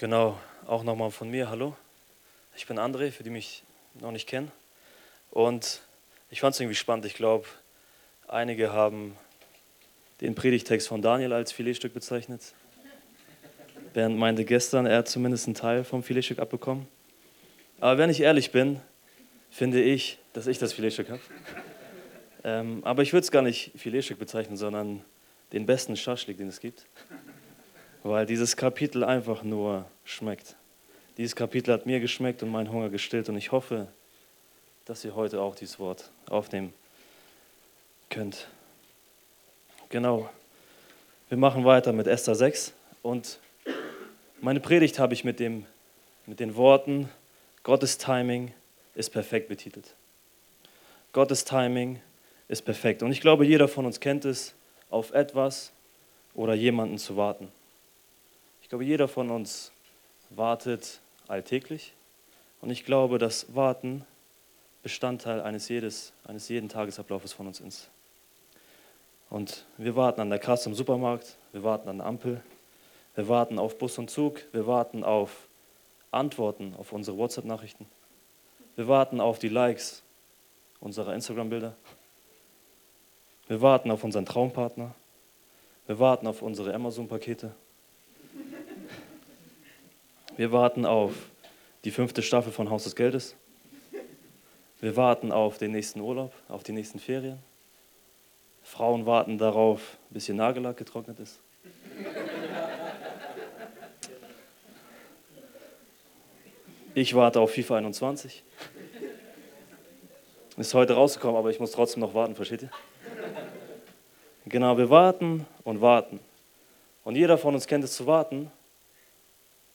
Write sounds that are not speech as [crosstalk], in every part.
Genau, auch nochmal von mir, hallo. Ich bin André, für die mich noch nicht kennen. Und ich fand es irgendwie spannend. Ich glaube, einige haben den Predigtext von Daniel als Filetstück bezeichnet. Bernd meinte gestern, er hat zumindest einen Teil vom Filetstück abbekommen. Aber wenn ich ehrlich bin, finde ich, dass ich das Filetstück habe. Ähm, aber ich würde es gar nicht Filetstück bezeichnen, sondern den besten Schaschlik, den es gibt. Weil dieses Kapitel einfach nur schmeckt. Dieses Kapitel hat mir geschmeckt und meinen Hunger gestillt und ich hoffe, dass ihr heute auch dieses Wort aufnehmen könnt. Genau. Wir machen weiter mit Esther 6 und meine Predigt habe ich mit, dem, mit den Worten Gottes Timing ist perfekt betitelt. Gottes Timing ist perfekt. Und ich glaube, jeder von uns kennt es, auf etwas oder jemanden zu warten. Ich glaube, jeder von uns wartet alltäglich. Und ich glaube, dass Warten Bestandteil eines, jedes, eines jeden Tagesablaufes von uns ist. Und wir warten an der Kasse im Supermarkt, wir warten an der Ampel, wir warten auf Bus und Zug, wir warten auf Antworten auf unsere WhatsApp-Nachrichten, wir warten auf die Likes unserer Instagram-Bilder, wir warten auf unseren Traumpartner, wir warten auf unsere Amazon-Pakete, wir warten auf die fünfte Staffel von Haus des Geldes. Wir warten auf den nächsten Urlaub, auf die nächsten Ferien. Frauen warten darauf, bis ihr Nagellack getrocknet ist. Ich warte auf FIFA 21. Ist heute rausgekommen, aber ich muss trotzdem noch warten, versteht ihr? Genau, wir warten und warten. Und jeder von uns kennt es zu warten,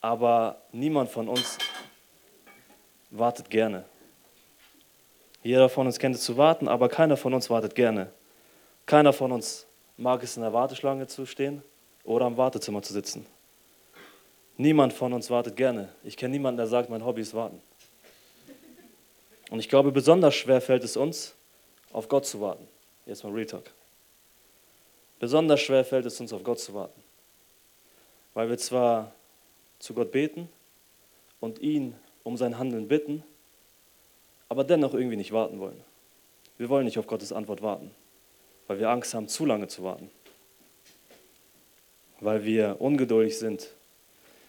aber niemand von uns wartet gerne. Jeder von uns kennt es zu warten, aber keiner von uns wartet gerne. Keiner von uns mag es in der Warteschlange zu stehen oder am Wartezimmer zu sitzen. Niemand von uns wartet gerne. Ich kenne niemanden, der sagt, mein Hobby ist warten. Und ich glaube, besonders schwer fällt es uns, auf Gott zu warten. Jetzt mal Real Talk. Besonders schwer fällt es uns, auf Gott zu warten. Weil wir zwar zu Gott beten und ihn um sein Handeln bitten, aber dennoch irgendwie nicht warten wollen. Wir wollen nicht auf Gottes Antwort warten, weil wir Angst haben, zu lange zu warten, weil wir ungeduldig sind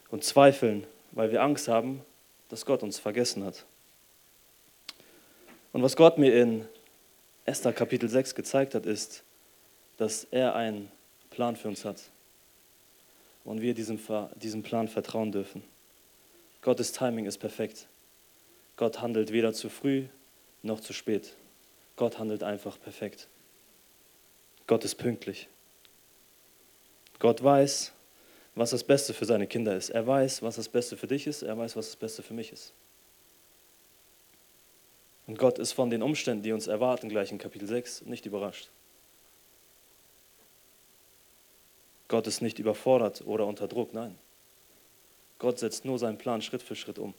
und zweifeln, weil wir Angst haben, dass Gott uns vergessen hat. Und was Gott mir in Esther Kapitel 6 gezeigt hat, ist, dass er einen Plan für uns hat und wir diesem, diesem Plan vertrauen dürfen. Gottes Timing ist perfekt. Gott handelt weder zu früh noch zu spät. Gott handelt einfach perfekt. Gott ist pünktlich. Gott weiß, was das Beste für seine Kinder ist. Er weiß, was das Beste für dich ist. Er weiß, was das Beste für mich ist. Und Gott ist von den Umständen, die uns erwarten, gleich in Kapitel 6, nicht überrascht. Gott ist nicht überfordert oder unter Druck, nein. Gott setzt nur seinen Plan Schritt für Schritt um.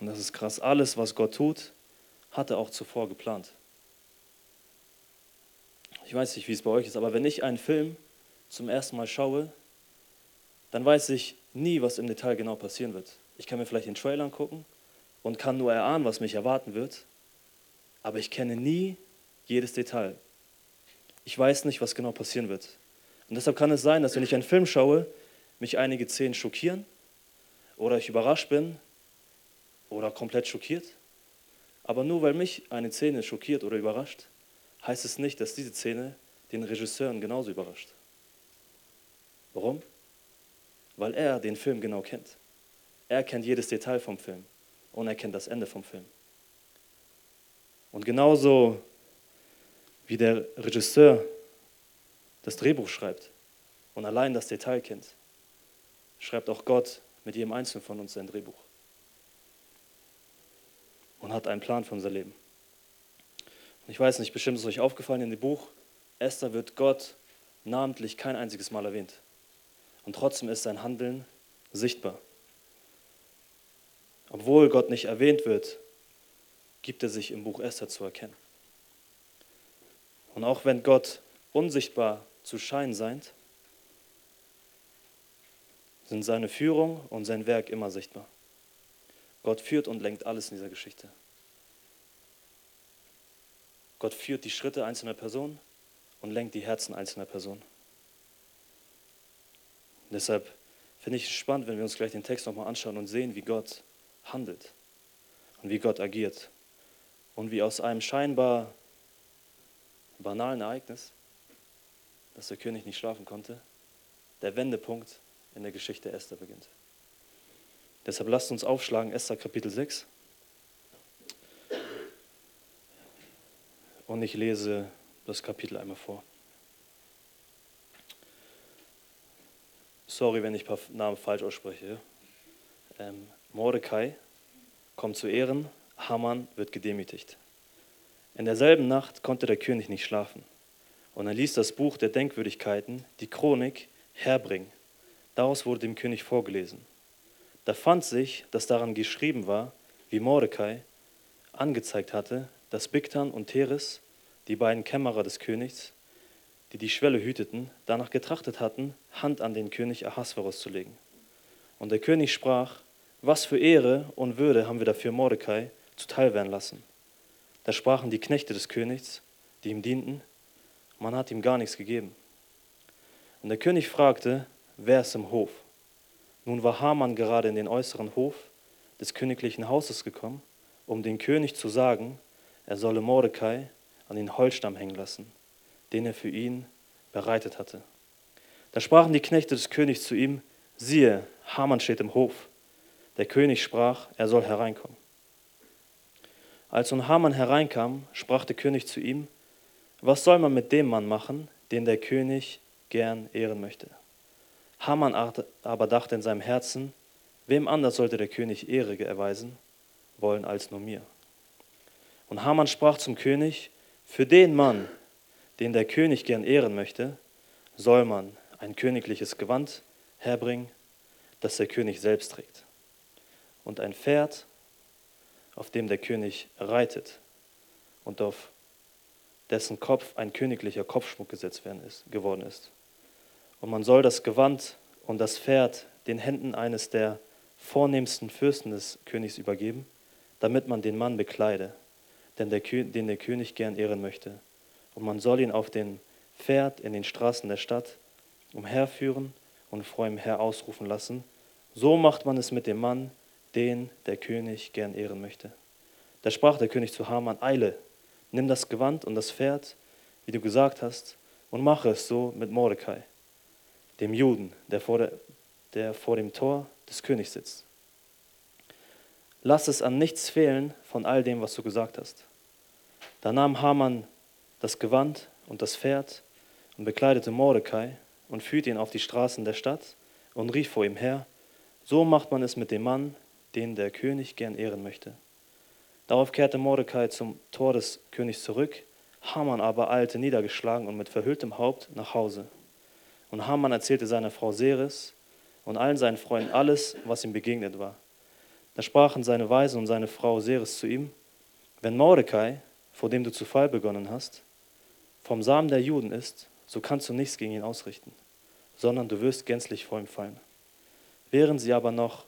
Und das ist krass. Alles, was Gott tut, hat er auch zuvor geplant. Ich weiß nicht, wie es bei euch ist, aber wenn ich einen Film zum ersten Mal schaue, dann weiß ich nie, was im Detail genau passieren wird. Ich kann mir vielleicht den Trailer angucken und kann nur erahnen, was mich erwarten wird, aber ich kenne nie jedes Detail. Ich weiß nicht, was genau passieren wird. Und deshalb kann es sein, dass wenn ich einen Film schaue, mich einige Szenen schockieren oder ich überrascht bin oder komplett schockiert. Aber nur weil mich eine Szene schockiert oder überrascht, heißt es nicht, dass diese Szene den Regisseuren genauso überrascht. Warum? Weil er den Film genau kennt. Er kennt jedes Detail vom Film und er kennt das Ende vom Film. Und genauso wie der Regisseur das Drehbuch schreibt und allein das Detail kennt, schreibt auch Gott mit jedem Einzelnen von uns sein Drehbuch und hat einen Plan für unser Leben. Und ich weiß nicht, bestimmt ist euch aufgefallen in dem Buch, Esther wird Gott namentlich kein einziges Mal erwähnt. Und trotzdem ist sein Handeln sichtbar. Obwohl Gott nicht erwähnt wird, gibt er sich im Buch Esther zu erkennen. Und auch wenn Gott unsichtbar zu scheinen scheint, sind seine Führung und sein Werk immer sichtbar. Gott führt und lenkt alles in dieser Geschichte. Gott führt die Schritte einzelner Personen und lenkt die Herzen einzelner Personen. Deshalb finde ich es spannend, wenn wir uns gleich den Text nochmal anschauen und sehen, wie Gott handelt und wie Gott agiert und wie aus einem scheinbar banalen Ereignis, dass der König nicht schlafen konnte, der Wendepunkt in der Geschichte Esther beginnt. Deshalb lasst uns aufschlagen, Esther Kapitel 6. Und ich lese das Kapitel einmal vor. Sorry, wenn ich ein paar Namen falsch ausspreche. Ähm, Mordecai kommt zu Ehren, Haman wird gedemütigt. In derselben Nacht konnte der König nicht schlafen. Und er ließ das Buch der Denkwürdigkeiten, die Chronik, herbringen. Daraus wurde dem König vorgelesen. Da fand sich, dass daran geschrieben war, wie Mordecai angezeigt hatte, dass Bigtan und Teres, die beiden Kämmerer des Königs, die die Schwelle hüteten, danach getrachtet hatten, Hand an den König Ahasverus zu legen. Und der König sprach, was für Ehre und Würde haben wir dafür Mordecai zuteil werden lassen. Da sprachen die Knechte des Königs, die ihm dienten, man hat ihm gar nichts gegeben. Und der König fragte, wer ist im Hof? Nun war Haman gerade in den äußeren Hof des königlichen Hauses gekommen, um den König zu sagen, er solle Mordecai an den Holzstamm hängen lassen, den er für ihn bereitet hatte. Da sprachen die Knechte des Königs zu ihm, siehe, Haman steht im Hof. Der König sprach, er soll hereinkommen. Als nun Haman hereinkam, sprach der König zu ihm, was soll man mit dem Mann machen, den der König gern ehren möchte? Haman aber dachte in seinem Herzen, wem anders sollte der König Ehre erweisen wollen als nur mir? Und Haman sprach zum König, für den Mann, den der König gern ehren möchte, soll man ein königliches Gewand herbringen, das der König selbst trägt, und ein Pferd, auf dem der König reitet und auf dessen Kopf ein königlicher Kopfschmuck gesetzt werden ist, geworden ist. Und man soll das Gewand und das Pferd den Händen eines der vornehmsten Fürsten des Königs übergeben, damit man den Mann bekleide, denn der, den der König gern ehren möchte. Und man soll ihn auf dem Pferd in den Straßen der Stadt umherführen und vor ihm her ausrufen lassen. So macht man es mit dem Mann, den der König gern ehren möchte. Da sprach der König zu Haman, eile, nimm das Gewand und das Pferd, wie du gesagt hast, und mache es so mit Mordecai dem Juden, der vor, der, der vor dem Tor des Königs sitzt. Lass es an nichts fehlen von all dem, was du gesagt hast. Da nahm Haman das Gewand und das Pferd und bekleidete Mordecai und führte ihn auf die Straßen der Stadt und rief vor ihm her, so macht man es mit dem Mann, den der König gern ehren möchte. Darauf kehrte Mordecai zum Tor des Königs zurück, Haman aber eilte niedergeschlagen und mit verhülltem Haupt nach Hause. Und Haman erzählte seiner Frau Seres und allen seinen Freunden alles, was ihm begegnet war. Da sprachen seine Weisen und seine Frau Seres zu ihm, wenn Mordecai, vor dem du zu Fall begonnen hast, vom Samen der Juden ist, so kannst du nichts gegen ihn ausrichten, sondern du wirst gänzlich vor ihm fallen. Während sie aber noch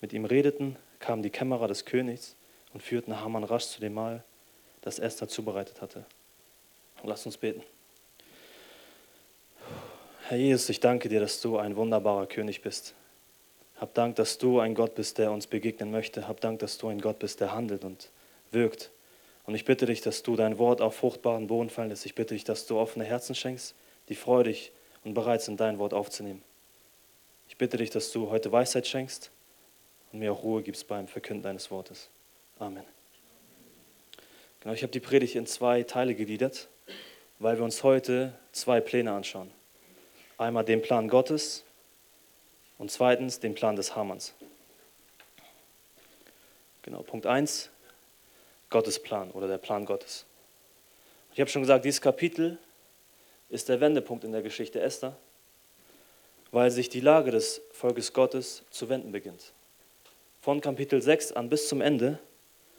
mit ihm redeten, kamen die Kämmerer des Königs und führten Haman rasch zu dem Mahl, das Esther zubereitet hatte. Lass uns beten. Herr Jesus, ich danke dir, dass du ein wunderbarer König bist. Hab Dank, dass du ein Gott bist, der uns begegnen möchte. Hab Dank, dass du ein Gott bist, der handelt und wirkt. Und ich bitte dich, dass du dein Wort auf fruchtbaren Boden fallen lässt. Ich bitte dich, dass du offene Herzen schenkst, die freudig und bereit sind, dein Wort aufzunehmen. Ich bitte dich, dass du heute Weisheit schenkst und mir auch Ruhe gibst beim Verkünden deines Wortes. Amen. Genau, ich habe die Predigt in zwei Teile gegliedert, weil wir uns heute zwei Pläne anschauen. Einmal den Plan Gottes und zweitens den Plan des Hamanns. Genau, Punkt 1, Gottes Plan oder der Plan Gottes. Ich habe schon gesagt, dieses Kapitel ist der Wendepunkt in der Geschichte Esther, weil sich die Lage des Volkes Gottes zu wenden beginnt. Von Kapitel 6 an bis zum Ende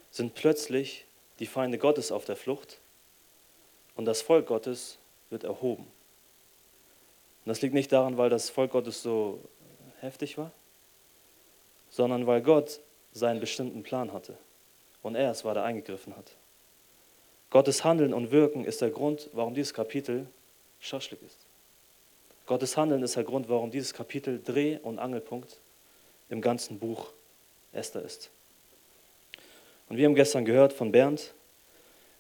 sind plötzlich die Feinde Gottes auf der Flucht und das Volk Gottes wird erhoben. Und das liegt nicht daran, weil das Volk Gottes so heftig war, sondern weil Gott seinen bestimmten Plan hatte und er es war, der eingegriffen hat. Gottes Handeln und Wirken ist der Grund, warum dieses Kapitel Schaschlik ist. Gottes Handeln ist der Grund, warum dieses Kapitel Dreh- und Angelpunkt im ganzen Buch Esther ist. Und wir haben gestern gehört von Bernd,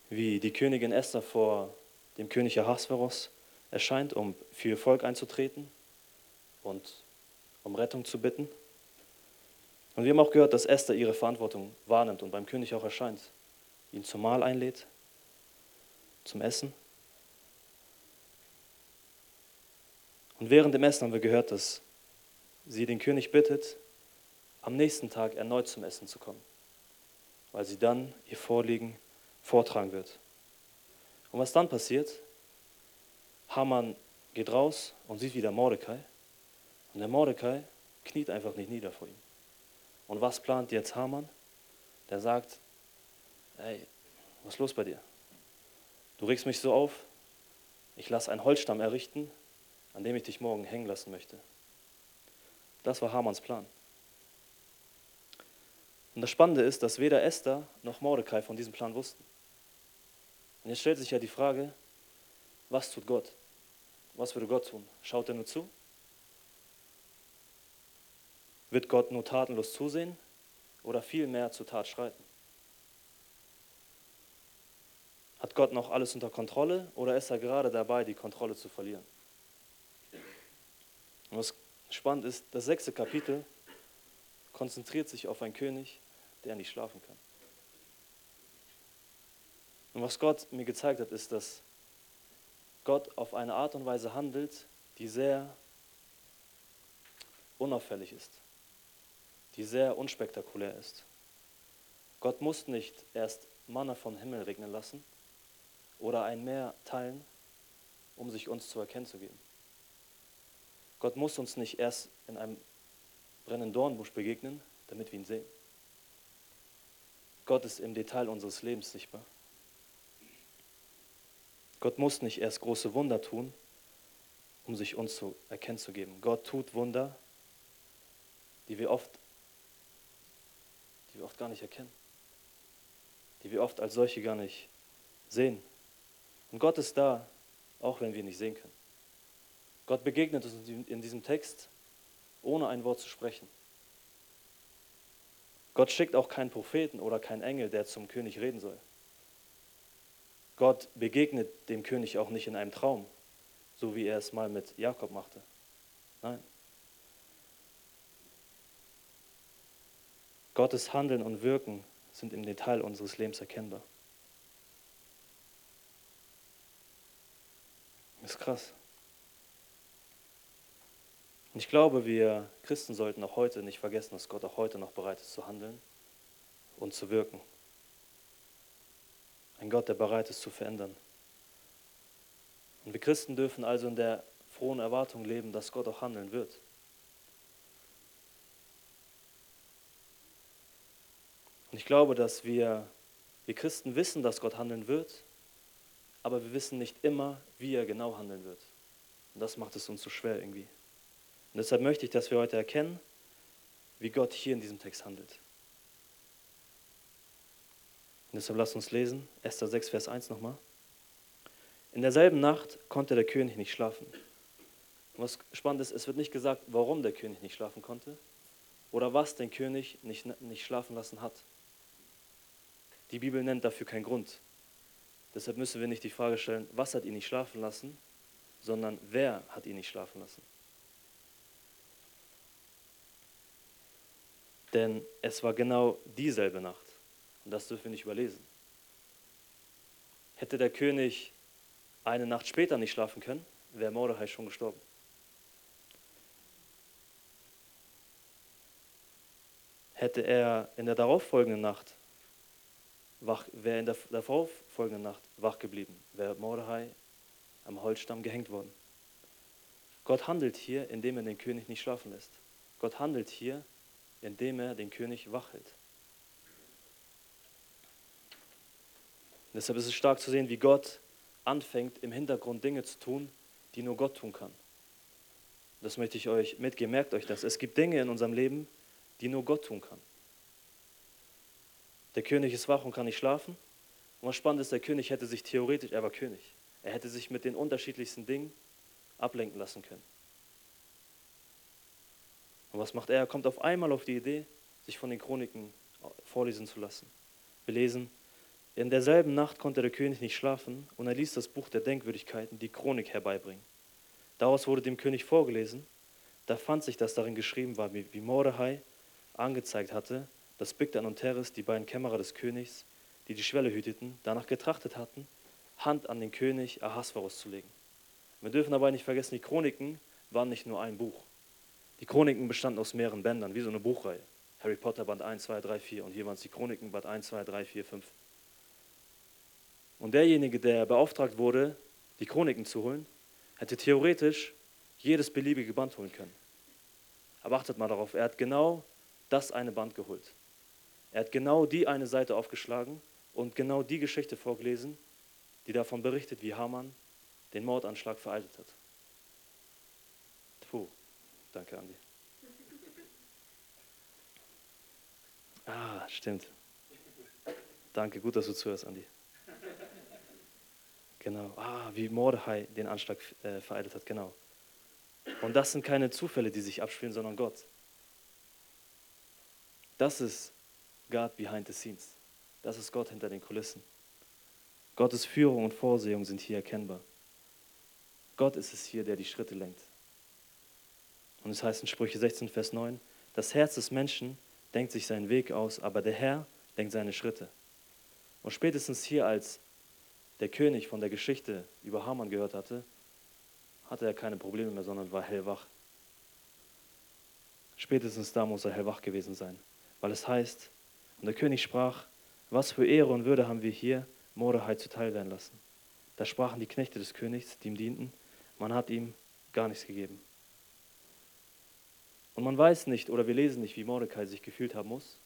wie die Königin Esther vor dem König Ahasveros erscheint, um für ihr Volk einzutreten und um Rettung zu bitten. Und wir haben auch gehört, dass Esther ihre Verantwortung wahrnimmt und beim König auch erscheint, ihn zum Mahl einlädt, zum Essen. Und während dem Essen haben wir gehört, dass sie den König bittet, am nächsten Tag erneut zum Essen zu kommen, weil sie dann ihr Vorliegen vortragen wird. Und was dann passiert? Haman geht raus und sieht wieder Mordecai. Und der Mordecai kniet einfach nicht nieder vor ihm. Und was plant jetzt Haman? Der sagt, hey, was ist los bei dir? Du regst mich so auf, ich lasse einen Holzstamm errichten, an dem ich dich morgen hängen lassen möchte. Das war Hamans Plan. Und das Spannende ist, dass weder Esther noch Mordecai von diesem Plan wussten. Und jetzt stellt sich ja die Frage, was tut Gott? Was würde Gott tun? Schaut er nur zu? Wird Gott nur tatenlos zusehen oder vielmehr zur Tat schreiten? Hat Gott noch alles unter Kontrolle oder ist er gerade dabei, die Kontrolle zu verlieren? Und was spannend ist, das sechste Kapitel konzentriert sich auf einen König, der nicht schlafen kann. Und was Gott mir gezeigt hat, ist, dass Gott auf eine Art und Weise handelt, die sehr unauffällig ist, die sehr unspektakulär ist. Gott muss nicht erst Manna vom Himmel regnen lassen oder ein Meer teilen, um sich uns zu erkennen zu geben. Gott muss uns nicht erst in einem brennenden Dornbusch begegnen, damit wir ihn sehen. Gott ist im Detail unseres Lebens sichtbar. Gott muss nicht erst große Wunder tun, um sich uns zu erkennen zu geben. Gott tut Wunder, die wir oft, die wir oft gar nicht erkennen, die wir oft als solche gar nicht sehen. Und Gott ist da, auch wenn wir ihn nicht sehen können. Gott begegnet uns in diesem Text, ohne ein Wort zu sprechen. Gott schickt auch keinen Propheten oder keinen Engel, der zum König reden soll. Gott begegnet dem König auch nicht in einem Traum, so wie er es mal mit Jakob machte. Nein. Gottes Handeln und Wirken sind im Detail unseres Lebens erkennbar. Das ist krass. Und ich glaube, wir Christen sollten auch heute nicht vergessen, dass Gott auch heute noch bereit ist zu handeln und zu wirken. Ein Gott, der bereit ist zu verändern. Und wir Christen dürfen also in der frohen Erwartung leben, dass Gott auch handeln wird. Und ich glaube, dass wir, wir Christen wissen, dass Gott handeln wird, aber wir wissen nicht immer, wie er genau handeln wird. Und das macht es uns so schwer irgendwie. Und deshalb möchte ich, dass wir heute erkennen, wie Gott hier in diesem Text handelt. Und deshalb lasst uns lesen, Esther 6, Vers 1 nochmal. In derselben Nacht konnte der König nicht schlafen. Und was spannend ist, es wird nicht gesagt, warum der König nicht schlafen konnte oder was den König nicht, nicht schlafen lassen hat. Die Bibel nennt dafür keinen Grund. Deshalb müssen wir nicht die Frage stellen, was hat ihn nicht schlafen lassen, sondern wer hat ihn nicht schlafen lassen. Denn es war genau dieselbe Nacht. Und das dürfen wir nicht überlesen. Hätte der König eine Nacht später nicht schlafen können, wäre Mordechai schon gestorben. Hätte er in der darauffolgenden Nacht wach, wäre in der darauffolgenden Nacht wach geblieben, wäre Mordechai am Holzstamm gehängt worden. Gott handelt hier, indem er den König nicht schlafen lässt. Gott handelt hier, indem er den König wach hält. Deshalb ist es stark zu sehen, wie Gott anfängt, im Hintergrund Dinge zu tun, die nur Gott tun kann. das möchte ich euch mitgeben, merkt euch das. Es gibt Dinge in unserem Leben, die nur Gott tun kann. Der König ist wach und kann nicht schlafen. Und was spannend ist, der König hätte sich theoretisch, er war König, er hätte sich mit den unterschiedlichsten Dingen ablenken lassen können. Und was macht er? Er kommt auf einmal auf die Idee, sich von den Chroniken vorlesen zu lassen. Wir lesen, in derselben Nacht konnte der König nicht schlafen und er ließ das Buch der Denkwürdigkeiten, die Chronik, herbeibringen. Daraus wurde dem König vorgelesen, da fand sich, dass darin geschrieben war, wie Mordechai angezeigt hatte, dass Bigdan und Teres, die beiden Kämmerer des Königs, die die Schwelle hüteten, danach getrachtet hatten, Hand an den König Ahasverus zu legen. Wir dürfen dabei nicht vergessen, die Chroniken waren nicht nur ein Buch. Die Chroniken bestanden aus mehreren Bändern, wie so eine Buchreihe. Harry Potter Band 1, 2, 3, 4 und hier waren es die Chroniken Band 1, 2, 3, 4, 5. Und derjenige, der beauftragt wurde, die Chroniken zu holen, hätte theoretisch jedes beliebige Band holen können. Aber achtet mal darauf, er hat genau das eine Band geholt. Er hat genau die eine Seite aufgeschlagen und genau die Geschichte vorgelesen, die davon berichtet, wie Hamann den Mordanschlag vereitelt hat. Puh, danke, Andi. Ah, stimmt. Danke, gut, dass du zuhörst, Andi. Genau. Ah, wie Mordechai den Anschlag äh, vereitelt hat, genau. Und das sind keine Zufälle, die sich abspielen, sondern Gott. Das ist God behind the scenes. Das ist Gott hinter den Kulissen. Gottes Führung und Vorsehung sind hier erkennbar. Gott ist es hier, der die Schritte lenkt. Und es heißt in Sprüche 16, Vers 9, das Herz des Menschen denkt sich seinen Weg aus, aber der Herr lenkt seine Schritte. Und spätestens hier, als der König von der Geschichte über Haman gehört hatte, hatte er keine Probleme mehr, sondern war hellwach. Spätestens da muss er hellwach gewesen sein, weil es heißt, und der König sprach, was für Ehre und Würde haben wir hier Mordechai zuteil werden lassen. Da sprachen die Knechte des Königs, die ihm dienten, man hat ihm gar nichts gegeben. Und man weiß nicht oder wir lesen nicht, wie Mordecai sich gefühlt haben muss,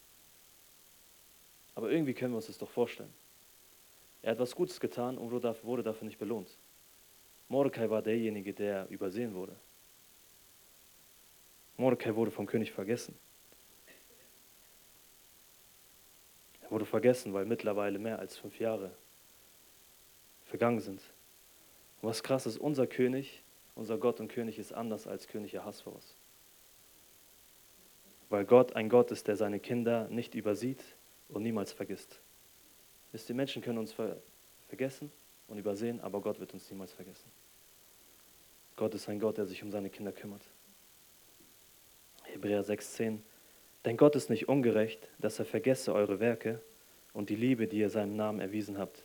aber irgendwie können wir uns das doch vorstellen. Er hat was Gutes getan und wurde dafür nicht belohnt. Mordecai war derjenige, der übersehen wurde. Mordecai wurde vom König vergessen. Er wurde vergessen, weil mittlerweile mehr als fünf Jahre vergangen sind. Und was krass ist, unser König, unser Gott und König ist anders als König Ahasverus. Weil Gott ein Gott ist, der seine Kinder nicht übersieht und niemals vergisst. Wisst ihr, Menschen können uns ver vergessen und übersehen, aber Gott wird uns niemals vergessen. Gott ist ein Gott, der sich um seine Kinder kümmert. Hebräer 6,10 Denn Gott ist nicht ungerecht, dass er vergesse eure Werke und die Liebe, die ihr seinem Namen erwiesen habt,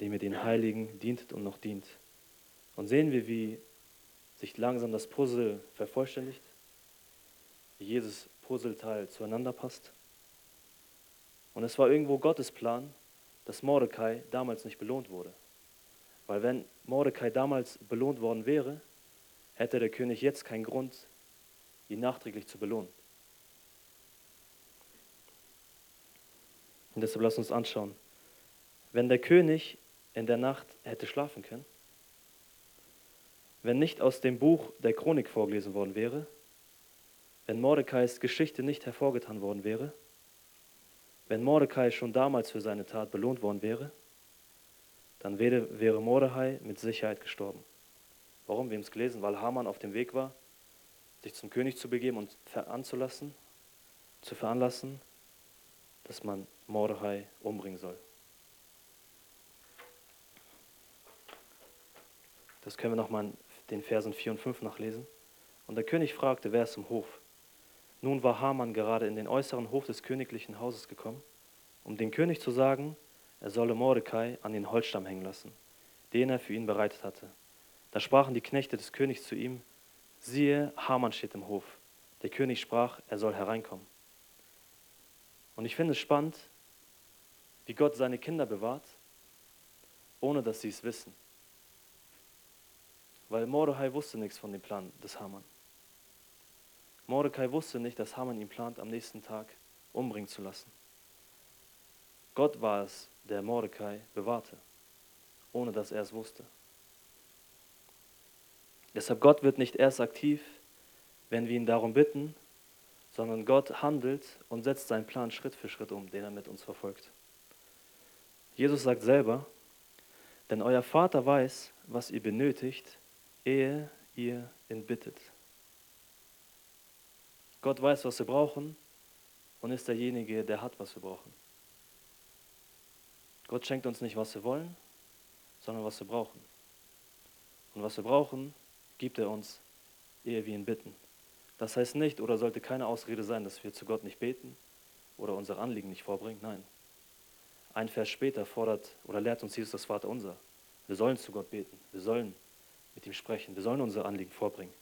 dem ihr den Heiligen dientet und noch dient. Und sehen wir, wie sich langsam das Puzzle vervollständigt, jedes Puzzleteil zueinander passt. Und es war irgendwo Gottes Plan, dass Mordecai damals nicht belohnt wurde. Weil wenn Mordecai damals belohnt worden wäre, hätte der König jetzt keinen Grund, ihn nachträglich zu belohnen. Und deshalb lass uns anschauen. Wenn der König in der Nacht hätte schlafen können, wenn nicht aus dem Buch der Chronik vorgelesen worden wäre, wenn Mordecais Geschichte nicht hervorgetan worden wäre, wenn Mordecai schon damals für seine Tat belohnt worden wäre, dann wäre, Mordecai mit Sicherheit gestorben. Warum? Wir haben es gelesen, weil Haman auf dem Weg war, sich zum König zu begeben und veranzulassen, zu veranlassen, dass man Mordechai umbringen soll. Das können wir nochmal in den Versen 4 und 5 nachlesen. Und der König fragte, wer ist im Hof? Nun war Haman gerade in den äußeren Hof des königlichen Hauses gekommen, um dem König zu sagen, er solle Mordecai an den Holzstamm hängen lassen, den er für ihn bereitet hatte. Da sprachen die Knechte des Königs zu ihm, siehe, Haman steht im Hof. Der König sprach, er soll hereinkommen. Und ich finde es spannend, wie Gott seine Kinder bewahrt, ohne dass sie es wissen. Weil Mordecai wusste nichts von dem Plan des Haman. Mordecai wusste nicht, dass Haman ihn plant, am nächsten Tag umbringen zu lassen. Gott war es, der Mordecai bewahrte, ohne dass er es wusste. Deshalb Gott wird nicht erst aktiv, wenn wir ihn darum bitten, sondern Gott handelt und setzt seinen Plan Schritt für Schritt um, den er mit uns verfolgt. Jesus sagt selber, denn euer Vater weiß, was ihr benötigt, ehe ihr ihn bittet. Gott weiß, was wir brauchen und ist derjenige, der hat, was wir brauchen. Gott schenkt uns nicht, was wir wollen, sondern was wir brauchen. Und was wir brauchen, gibt er uns, ehe wir ihn bitten. Das heißt nicht oder sollte keine Ausrede sein, dass wir zu Gott nicht beten oder unsere Anliegen nicht vorbringen. Nein. Ein Vers später fordert oder lehrt uns Jesus das Vaterunser. Wir sollen zu Gott beten. Wir sollen mit ihm sprechen. Wir sollen unsere Anliegen vorbringen.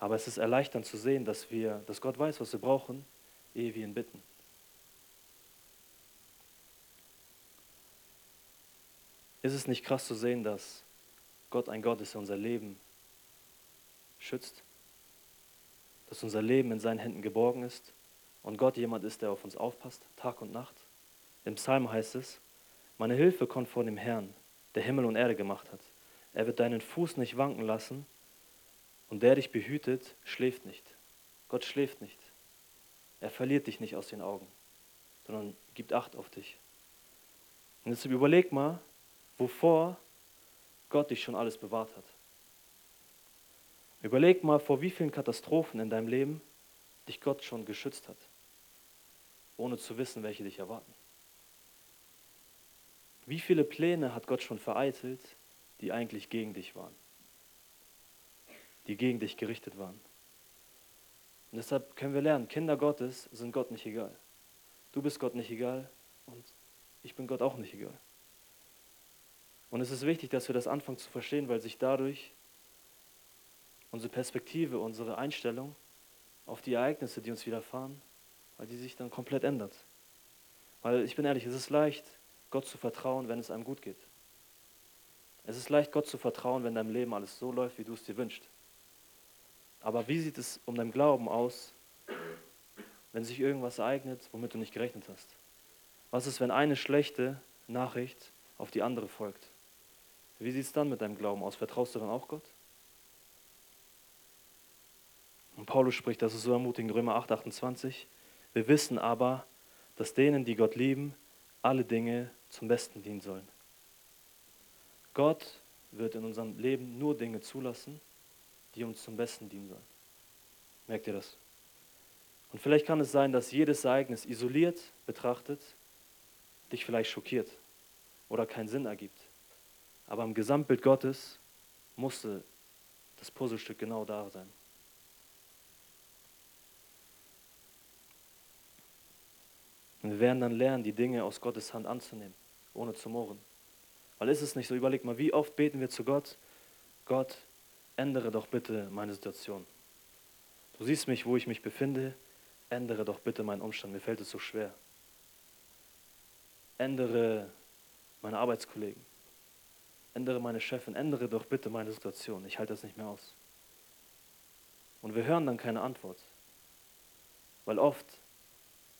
Aber es ist erleichternd zu sehen, dass, wir, dass Gott weiß, was wir brauchen, ehe wir ihn bitten. Ist es nicht krass zu sehen, dass Gott ein Gott ist, der unser Leben schützt? Dass unser Leben in seinen Händen geborgen ist und Gott jemand ist, der auf uns aufpasst, Tag und Nacht? Im Psalm heißt es, meine Hilfe kommt von dem Herrn, der Himmel und Erde gemacht hat. Er wird deinen Fuß nicht wanken lassen und der dich behütet, schläft nicht. Gott schläft nicht. Er verliert dich nicht aus den Augen, sondern gibt Acht auf dich. Und jetzt überleg mal, wovor Gott dich schon alles bewahrt hat. Überleg mal, vor wie vielen Katastrophen in deinem Leben dich Gott schon geschützt hat, ohne zu wissen, welche dich erwarten. Wie viele Pläne hat Gott schon vereitelt, die eigentlich gegen dich waren, die gegen dich gerichtet waren? Und deshalb können wir lernen, Kinder Gottes sind Gott nicht egal. Du bist Gott nicht egal und ich bin Gott auch nicht egal. Und es ist wichtig, dass wir das anfangen zu verstehen, weil sich dadurch unsere Perspektive, unsere Einstellung auf die Ereignisse, die uns widerfahren, weil die sich dann komplett ändert. Weil ich bin ehrlich, es ist leicht, Gott zu vertrauen, wenn es einem gut geht. Es ist leicht, Gott zu vertrauen, wenn deinem Leben alles so läuft, wie du es dir wünschst. Aber wie sieht es um deinen Glauben aus, wenn sich irgendwas ereignet, womit du nicht gerechnet hast? Was ist, wenn eine schlechte Nachricht auf die andere folgt? Wie sieht es dann mit deinem Glauben aus? Vertraust du dann auch Gott? Und Paulus spricht, das ist so ermutigend, Römer 8, 28. Wir wissen aber, dass denen, die Gott lieben, alle Dinge zum Besten dienen sollen. Gott wird in unserem Leben nur Dinge zulassen, die uns zum Besten dienen sollen. Merkt ihr das? Und vielleicht kann es sein, dass jedes Ereignis isoliert betrachtet dich vielleicht schockiert oder keinen Sinn ergibt. Aber im Gesamtbild Gottes musste das Puzzlestück genau da sein. Und wir werden dann lernen, die Dinge aus Gottes Hand anzunehmen, ohne zu murren. Weil ist es nicht so, überleg mal, wie oft beten wir zu Gott, Gott, ändere doch bitte meine Situation. Du siehst mich, wo ich mich befinde, ändere doch bitte meinen Umstand, mir fällt es so schwer. Ändere meine Arbeitskollegen, ändere meine Chefin, ändere doch bitte meine Situation, ich halte das nicht mehr aus. Und wir hören dann keine Antwort, weil oft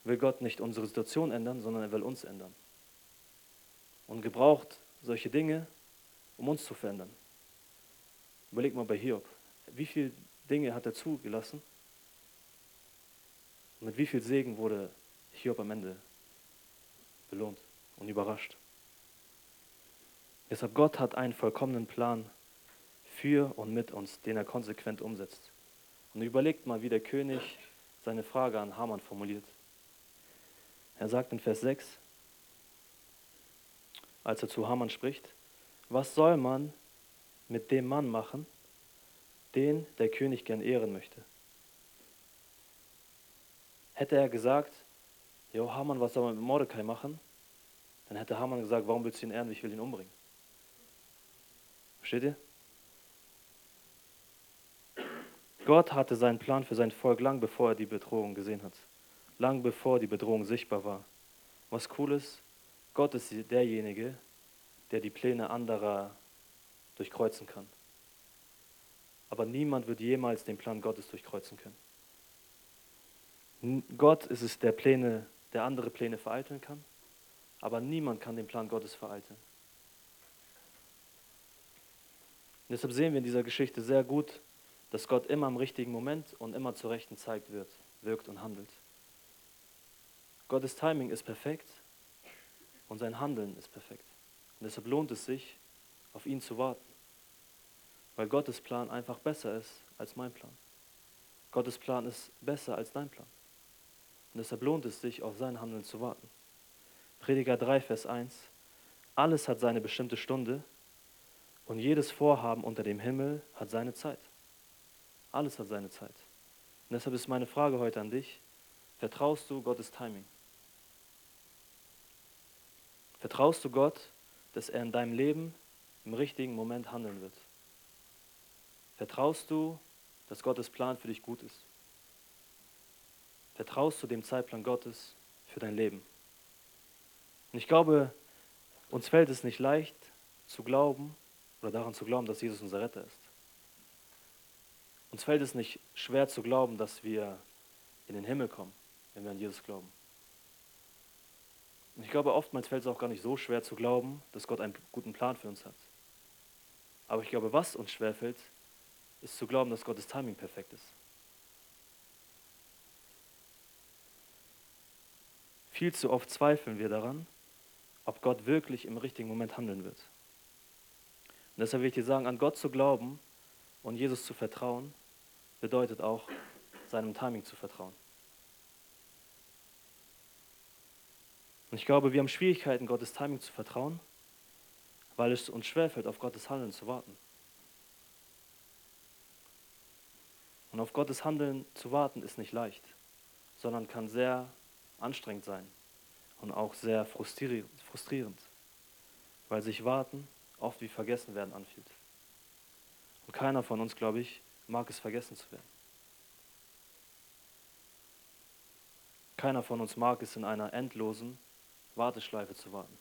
will Gott nicht unsere Situation ändern, sondern er will uns ändern. Und gebraucht solche Dinge, um uns zu verändern. Überleg mal bei Hiob. Wie viele Dinge hat er zugelassen? Und mit wie viel Segen wurde Hiob am Ende belohnt und überrascht? Deshalb Gott hat einen vollkommenen Plan für und mit uns, den er konsequent umsetzt. Und überlegt mal, wie der König seine Frage an Haman formuliert. Er sagt in Vers 6, als er zu Haman spricht, was soll man mit dem Mann machen, den der König gern ehren möchte? Hätte er gesagt, Jo, Haman, was soll man mit Mordecai machen? Dann hätte Haman gesagt, warum willst du ihn ehren? Ich will ihn umbringen. Versteht ihr? Gott hatte seinen Plan für sein Volk lang bevor er die Bedrohung gesehen hat. Lang bevor die Bedrohung sichtbar war. Was cool ist, Gott ist derjenige, der die Pläne anderer durchkreuzen kann. Aber niemand wird jemals den Plan Gottes durchkreuzen können. Gott ist es, der Pläne, der andere Pläne vereiteln kann, aber niemand kann den Plan Gottes vereiteln. Und deshalb sehen wir in dieser Geschichte sehr gut, dass Gott immer im richtigen Moment und immer zur rechten Zeit wird, wirkt und handelt. Gottes Timing ist perfekt und sein Handeln ist perfekt. Und deshalb lohnt es sich, auf ihn zu warten, weil Gottes Plan einfach besser ist als mein Plan. Gottes Plan ist besser als dein Plan. Und deshalb lohnt es sich, auf sein Handeln zu warten. Prediger 3, Vers 1. Alles hat seine bestimmte Stunde und jedes Vorhaben unter dem Himmel hat seine Zeit. Alles hat seine Zeit. Und deshalb ist meine Frage heute an dich, vertraust du Gottes Timing? Vertraust du Gott, dass er in deinem Leben im richtigen Moment handeln wird? Vertraust du, dass Gottes Plan für dich gut ist? Vertraust du dem Zeitplan Gottes für dein Leben? Und ich glaube, uns fällt es nicht leicht zu glauben oder daran zu glauben, dass Jesus unser Retter ist. Uns fällt es nicht schwer zu glauben, dass wir in den Himmel kommen, wenn wir an Jesus glauben. Und ich glaube, oftmals fällt es auch gar nicht so schwer zu glauben, dass Gott einen guten Plan für uns hat. Aber ich glaube, was uns schwerfällt, ist zu glauben, dass Gottes Timing perfekt ist. Viel zu oft zweifeln wir daran, ob Gott wirklich im richtigen Moment handeln wird. Und deshalb will ich dir sagen, an Gott zu glauben und Jesus zu vertrauen, bedeutet auch, seinem Timing zu vertrauen. Und ich glaube, wir haben Schwierigkeiten, Gottes Timing zu vertrauen, weil es uns schwerfällt, auf Gottes Handeln zu warten. Und auf Gottes Handeln zu warten ist nicht leicht, sondern kann sehr anstrengend sein und auch sehr frustrierend, weil sich Warten oft wie vergessen werden anfühlt. Und keiner von uns, glaube ich, mag es vergessen zu werden. Keiner von uns mag es in einer endlosen Warteschleife zu warten.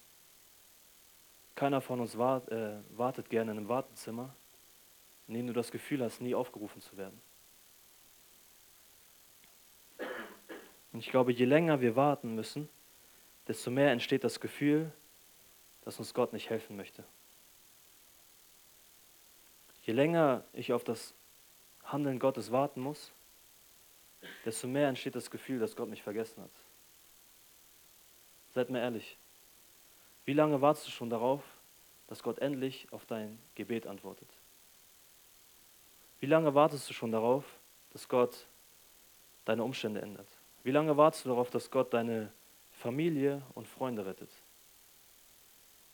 Keiner von uns wart, äh, wartet gerne in einem Wartezimmer, in dem du das Gefühl hast, nie aufgerufen zu werden. Und ich glaube, je länger wir warten müssen, desto mehr entsteht das Gefühl, dass uns Gott nicht helfen möchte. Je länger ich auf das Handeln Gottes warten muss, desto mehr entsteht das Gefühl, dass Gott mich vergessen hat. Seid mir ehrlich, wie lange wartest du schon darauf, dass Gott endlich auf dein Gebet antwortet? Wie lange wartest du schon darauf, dass Gott deine Umstände ändert? Wie lange wartest du darauf, dass Gott deine Familie und Freunde rettet?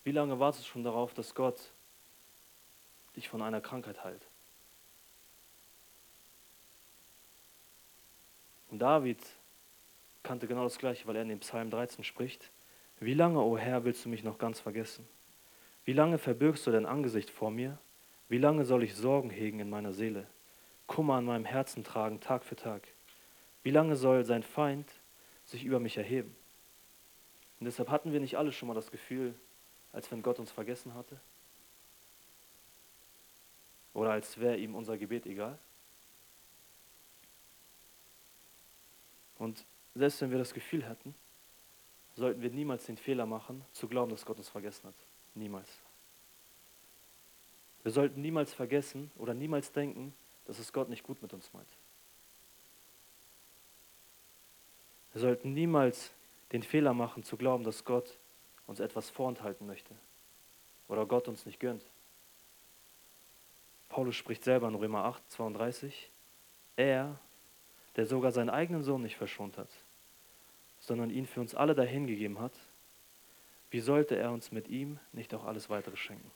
Wie lange wartest du schon darauf, dass Gott dich von einer Krankheit heilt? Und David kannte genau das Gleiche, weil er in dem Psalm 13 spricht. Wie lange, o oh Herr, willst du mich noch ganz vergessen? Wie lange verbirgst du dein Angesicht vor mir? Wie lange soll ich Sorgen hegen in meiner Seele, Kummer an meinem Herzen tragen, Tag für Tag? Wie lange soll sein Feind sich über mich erheben? Und deshalb hatten wir nicht alle schon mal das Gefühl, als wenn Gott uns vergessen hatte? Oder als wäre ihm unser Gebet egal? Und selbst wenn wir das Gefühl hätten, sollten wir niemals den Fehler machen, zu glauben, dass Gott uns vergessen hat. Niemals. Wir sollten niemals vergessen oder niemals denken, dass es Gott nicht gut mit uns meint. Wir sollten niemals den Fehler machen, zu glauben, dass Gott uns etwas vorenthalten möchte oder Gott uns nicht gönnt. Paulus spricht selber in Römer 8, 32, er, der sogar seinen eigenen Sohn nicht verschont hat, sondern ihn für uns alle dahingegeben hat, wie sollte er uns mit ihm nicht auch alles weitere schenken?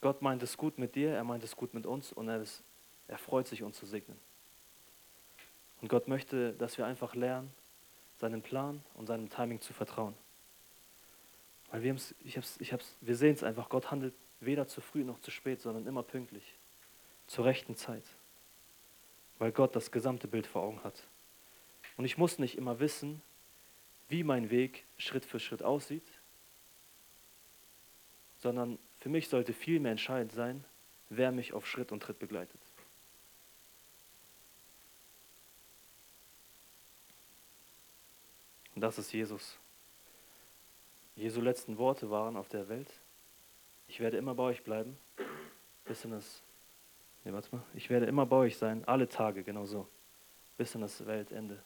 Gott meint es gut mit dir, er meint es gut mit uns und er, ist, er freut sich, uns zu segnen. Und Gott möchte, dass wir einfach lernen, seinen Plan und seinem Timing zu vertrauen. Weil wir, ich hab's, ich hab's, wir sehen es einfach, Gott handelt weder zu früh noch zu spät, sondern immer pünktlich, zur rechten Zeit, weil Gott das gesamte Bild vor Augen hat. Und ich muss nicht immer wissen, wie mein Weg Schritt für Schritt aussieht, sondern für mich sollte viel mehr entscheidend sein, wer mich auf Schritt und Tritt begleitet. Und das ist Jesus. Jesu letzten Worte waren auf der Welt, ich werde immer bei euch bleiben, bis in das, nee, warte mal, ich werde immer bei euch sein, alle Tage, genau so, bis in das Weltende.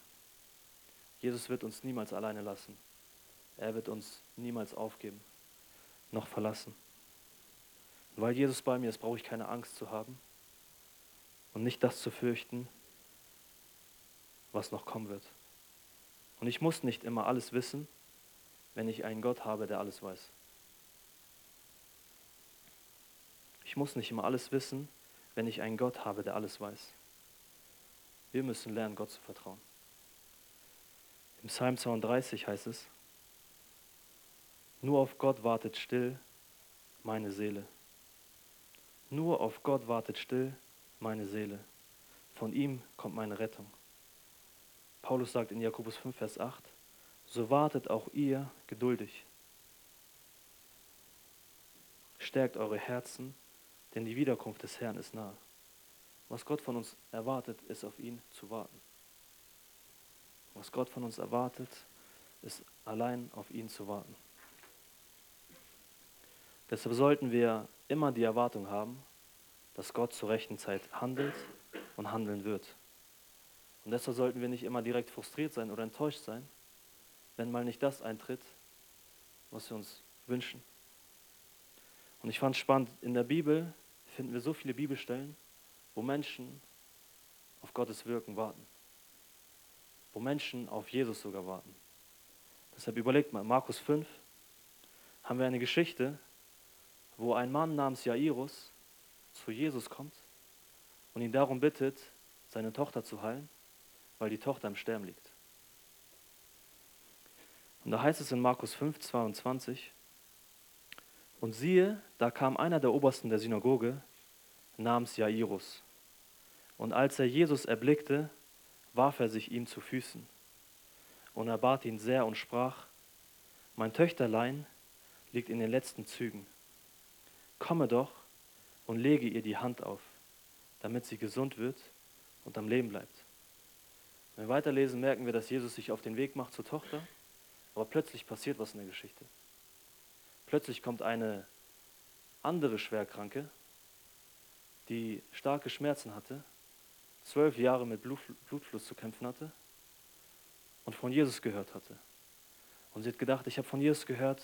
Jesus wird uns niemals alleine lassen. Er wird uns niemals aufgeben, noch verlassen. Und weil Jesus bei mir ist, brauche ich keine Angst zu haben und nicht das zu fürchten, was noch kommen wird. Und ich muss nicht immer alles wissen, wenn ich einen Gott habe, der alles weiß. Ich muss nicht immer alles wissen, wenn ich einen Gott habe, der alles weiß. Wir müssen lernen, Gott zu vertrauen. Im Psalm 32 heißt es, nur auf Gott wartet still meine Seele. Nur auf Gott wartet still meine Seele. Von ihm kommt meine Rettung. Paulus sagt in Jakobus 5, Vers 8, so wartet auch ihr geduldig. Stärkt eure Herzen, denn die Wiederkunft des Herrn ist nahe. Was Gott von uns erwartet, ist auf ihn zu warten. Was Gott von uns erwartet, ist allein auf ihn zu warten. Deshalb sollten wir immer die Erwartung haben, dass Gott zur rechten Zeit handelt und handeln wird. Und deshalb sollten wir nicht immer direkt frustriert sein oder enttäuscht sein, wenn mal nicht das eintritt, was wir uns wünschen. Und ich fand es spannend, in der Bibel finden wir so viele Bibelstellen, wo Menschen auf Gottes Wirken warten. Wo Menschen auf Jesus sogar warten. Deshalb überlegt mal, Markus 5 haben wir eine Geschichte, wo ein Mann namens Jairus zu Jesus kommt und ihn darum bittet, seine Tochter zu heilen weil die Tochter im Sterben liegt. Und da heißt es in Markus 5, 22, und siehe, da kam einer der Obersten der Synagoge namens Jairus. Und als er Jesus erblickte, warf er sich ihm zu Füßen. Und er bat ihn sehr und sprach, mein Töchterlein liegt in den letzten Zügen. Komme doch und lege ihr die Hand auf, damit sie gesund wird und am Leben bleibt. Wenn wir weiterlesen, merken wir, dass Jesus sich auf den Weg macht zur Tochter, aber plötzlich passiert was in der Geschichte. Plötzlich kommt eine andere Schwerkranke, die starke Schmerzen hatte, zwölf Jahre mit Blutfluss zu kämpfen hatte und von Jesus gehört hatte. Und sie hat gedacht, ich habe von Jesus gehört,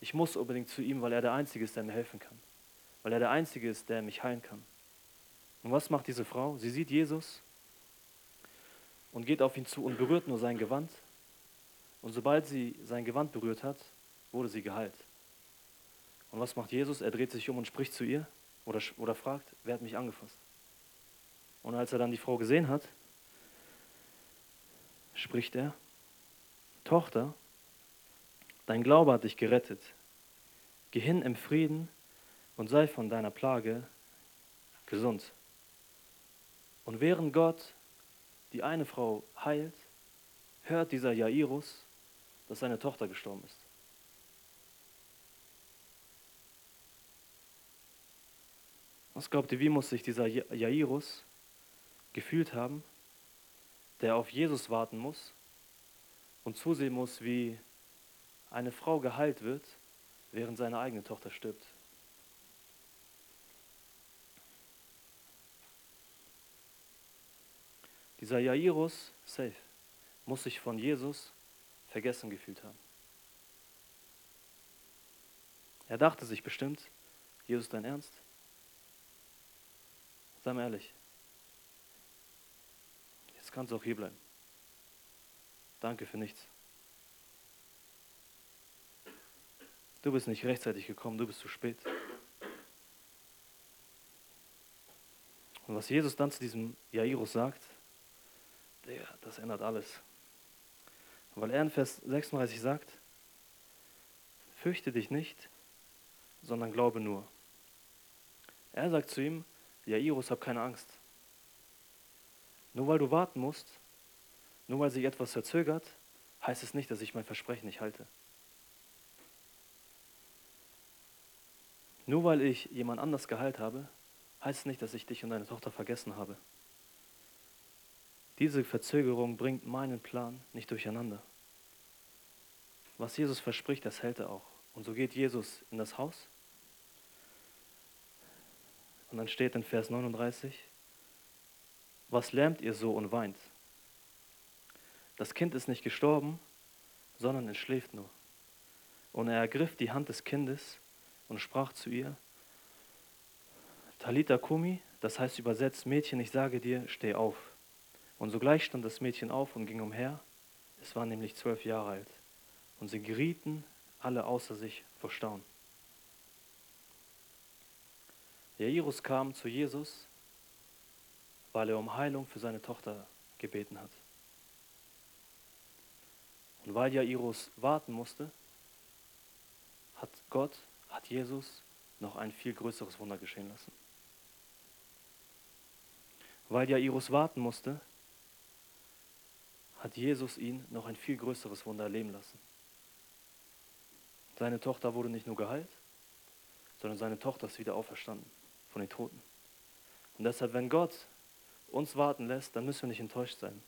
ich muss unbedingt zu ihm, weil er der Einzige ist, der mir helfen kann. Weil er der Einzige ist, der mich heilen kann. Und was macht diese Frau? Sie sieht Jesus und geht auf ihn zu und berührt nur sein Gewand. Und sobald sie sein Gewand berührt hat, wurde sie geheilt. Und was macht Jesus? Er dreht sich um und spricht zu ihr oder, oder fragt, wer hat mich angefasst? Und als er dann die Frau gesehen hat, spricht er, Tochter, dein Glaube hat dich gerettet. Geh hin im Frieden und sei von deiner Plage gesund. Und während Gott die eine Frau heilt, hört dieser Jairus, dass seine Tochter gestorben ist. Was glaubt ihr, wie muss sich dieser Jairus gefühlt haben, der auf Jesus warten muss und zusehen muss, wie eine Frau geheilt wird, während seine eigene Tochter stirbt? Dieser Jairus, safe, muss sich von Jesus vergessen gefühlt haben. Er dachte sich bestimmt, Jesus, dein Ernst? Sei mal ehrlich. Jetzt kannst du auch hier bleiben. Danke für nichts. Du bist nicht rechtzeitig gekommen, du bist zu spät. Und was Jesus dann zu diesem Jairus sagt, Digga, das ändert alles. Weil er in Vers 36 sagt, fürchte dich nicht, sondern glaube nur. Er sagt zu ihm, Jairus, hab keine Angst. Nur weil du warten musst, nur weil sich etwas verzögert, heißt es nicht, dass ich mein Versprechen nicht halte. Nur weil ich jemand anders geheilt habe, heißt es nicht, dass ich dich und deine Tochter vergessen habe. Diese Verzögerung bringt meinen Plan nicht durcheinander. Was Jesus verspricht, das hält er auch. Und so geht Jesus in das Haus Und dann steht in Vers 39, was lärmt ihr so und weint? Das Kind ist nicht gestorben, sondern es schläft nur. Und er ergriff die Hand des Kindes und sprach zu ihr, Talita Kumi, das heißt übersetzt, Mädchen, ich sage dir, steh auf. Und sogleich stand das Mädchen auf und ging umher. Es war nämlich zwölf Jahre alt. Und sie gerieten alle außer sich vor Staunen. Jairus kam zu Jesus, weil er um Heilung für seine Tochter gebeten hat. Und weil Jairus warten musste, hat Gott, hat Jesus noch ein viel größeres Wunder geschehen lassen. Weil Jairus warten musste, hat Jesus ihn noch ein viel größeres Wunder erleben lassen. Seine Tochter wurde nicht nur geheilt, sondern seine Tochter ist wieder auferstanden von den Toten. Und deshalb, wenn Gott uns warten lässt, dann müssen wir nicht enttäuscht sein.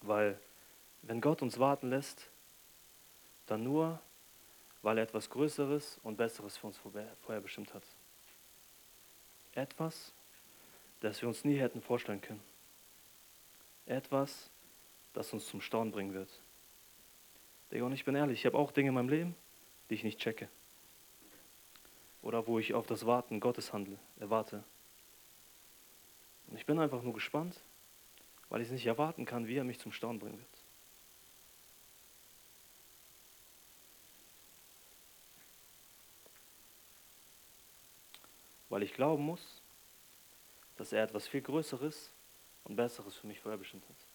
Weil wenn Gott uns warten lässt, dann nur, weil er etwas Größeres und Besseres für uns vorher bestimmt hat. Etwas, das wir uns nie hätten vorstellen können. Etwas, das uns zum Staunen bringen wird. Und ich bin ehrlich, ich habe auch Dinge in meinem Leben, die ich nicht checke. Oder wo ich auf das Warten Gottes handle, erwarte. Und ich bin einfach nur gespannt, weil ich es nicht erwarten kann, wie er mich zum Staunen bringen wird. Weil ich glauben muss, dass er etwas viel Größeres und Besseres für mich vorherbestimmt hat.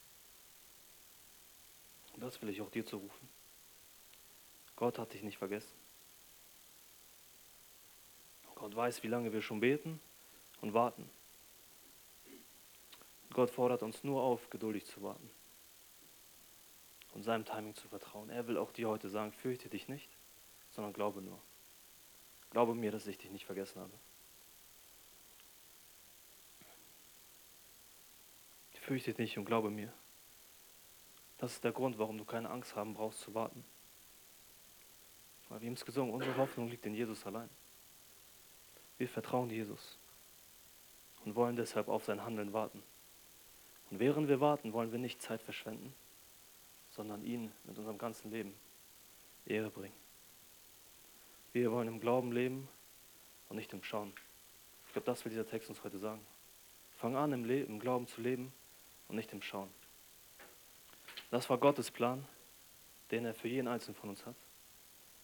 Das will ich auch dir zurufen. Gott hat dich nicht vergessen. Gott weiß, wie lange wir schon beten und warten. Gott fordert uns nur auf, geduldig zu warten und seinem Timing zu vertrauen. Er will auch dir heute sagen, fürchte dich nicht, sondern glaube nur. Glaube mir, dass ich dich nicht vergessen habe. Fürchte dich nicht und glaube mir. Das ist der Grund, warum du keine Angst haben brauchst zu warten. Weil wir haben es gesungen, unsere Hoffnung liegt in Jesus allein. Wir vertrauen Jesus und wollen deshalb auf sein Handeln warten. Und während wir warten, wollen wir nicht Zeit verschwenden, sondern ihn mit unserem ganzen Leben Ehre bringen. Wir wollen im Glauben leben und nicht im Schauen. Ich glaube, das will dieser Text uns heute sagen. Fang an, im, im Glauben zu leben und nicht im Schauen. Das war Gottes Plan, den er für jeden Einzelnen von uns hat.